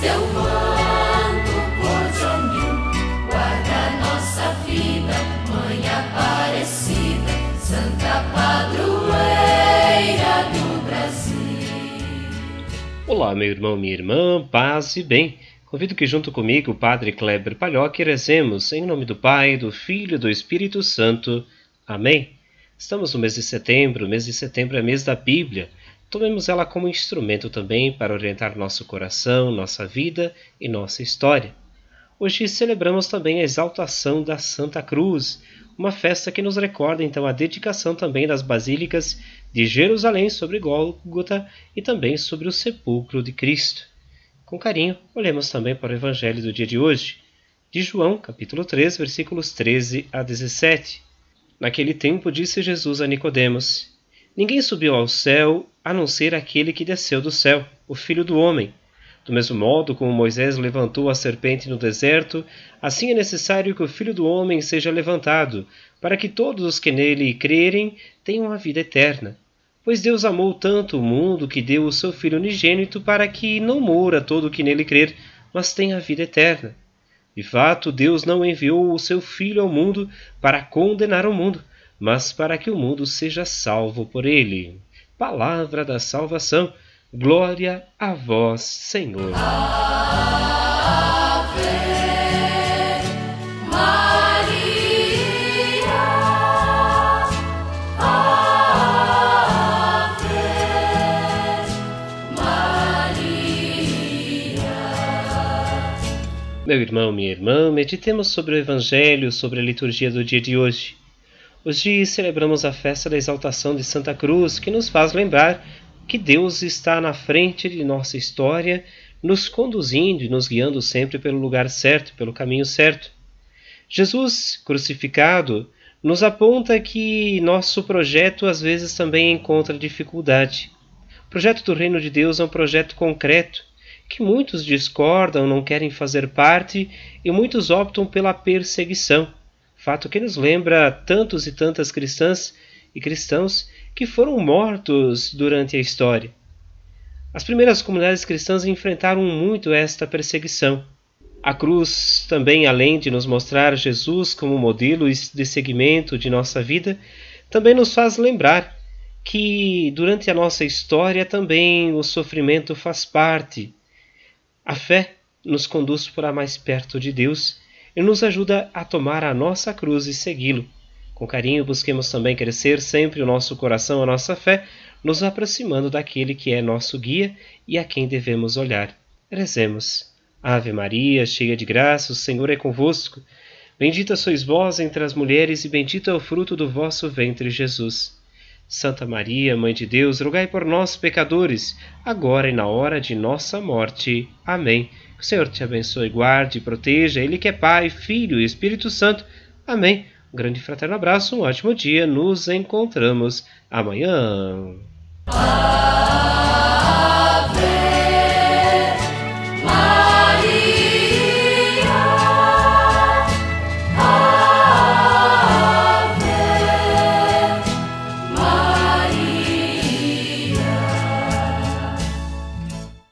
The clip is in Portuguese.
Teu manto cor de anil, guarda nossa vida, Mãe Aparecida, Santa Padroeira do Brasil. Olá, meu irmão, minha irmã, paz e bem. Convido que junto comigo, o Padre Kleber Palhoque, rezemos em nome do Pai, do Filho e do Espírito Santo. Amém. Estamos no mês de setembro, o mês de setembro é mês da Bíblia. Tomemos ela como instrumento também para orientar nosso coração, nossa vida e nossa história. Hoje celebramos também a exaltação da Santa Cruz, uma festa que nos recorda então a dedicação também das basílicas de Jerusalém sobre Gólgota e também sobre o sepulcro de Cristo. Com carinho, olhemos também para o evangelho do dia de hoje, de João, capítulo 3, versículos 13 a 17. Naquele tempo disse Jesus a Nicodemos: Ninguém subiu ao céu a não ser aquele que desceu do céu, o Filho do Homem. Do mesmo modo como Moisés levantou a serpente no deserto, assim é necessário que o Filho do Homem seja levantado, para que todos os que nele crerem tenham a vida eterna. Pois Deus amou tanto o mundo que deu o seu Filho unigênito para que não morra todo o que nele crer, mas tenha a vida eterna. De fato, Deus não enviou o seu Filho ao mundo para condenar o mundo, mas para que o mundo seja salvo por ele. Palavra da salvação. Glória a vós, Senhor. Ave Maria, Ave Maria. Meu irmão, minha irmã, meditemos sobre o Evangelho, sobre a liturgia do dia de hoje. Hoje celebramos a festa da exaltação de Santa Cruz, que nos faz lembrar que Deus está na frente de nossa história, nos conduzindo e nos guiando sempre pelo lugar certo, pelo caminho certo. Jesus, crucificado, nos aponta que nosso projeto às vezes também encontra dificuldade. O projeto do Reino de Deus é um projeto concreto, que muitos discordam, não querem fazer parte e muitos optam pela perseguição fato que nos lembra tantos e tantas cristãs e cristãos que foram mortos durante a história. As primeiras comunidades cristãs enfrentaram muito esta perseguição. A cruz também, além de nos mostrar Jesus como modelo de seguimento de nossa vida, também nos faz lembrar que durante a nossa história também o sofrimento faz parte. A fé nos conduz para mais perto de Deus e nos ajuda a tomar a nossa cruz e segui-lo. Com carinho, busquemos também crescer sempre o nosso coração, a nossa fé, nos aproximando daquele que é nosso guia e a quem devemos olhar. Rezemos. Ave Maria, cheia de graça, o Senhor é convosco. Bendita sois vós entre as mulheres, e bendito é o fruto do vosso ventre, Jesus. Santa Maria, Mãe de Deus, rogai por nós, pecadores, agora e na hora de nossa morte. Amém. Que o Senhor te abençoe, guarde e proteja. Ele que é Pai, Filho e Espírito Santo. Amém. Um grande fraterno abraço, um ótimo dia. Nos encontramos amanhã.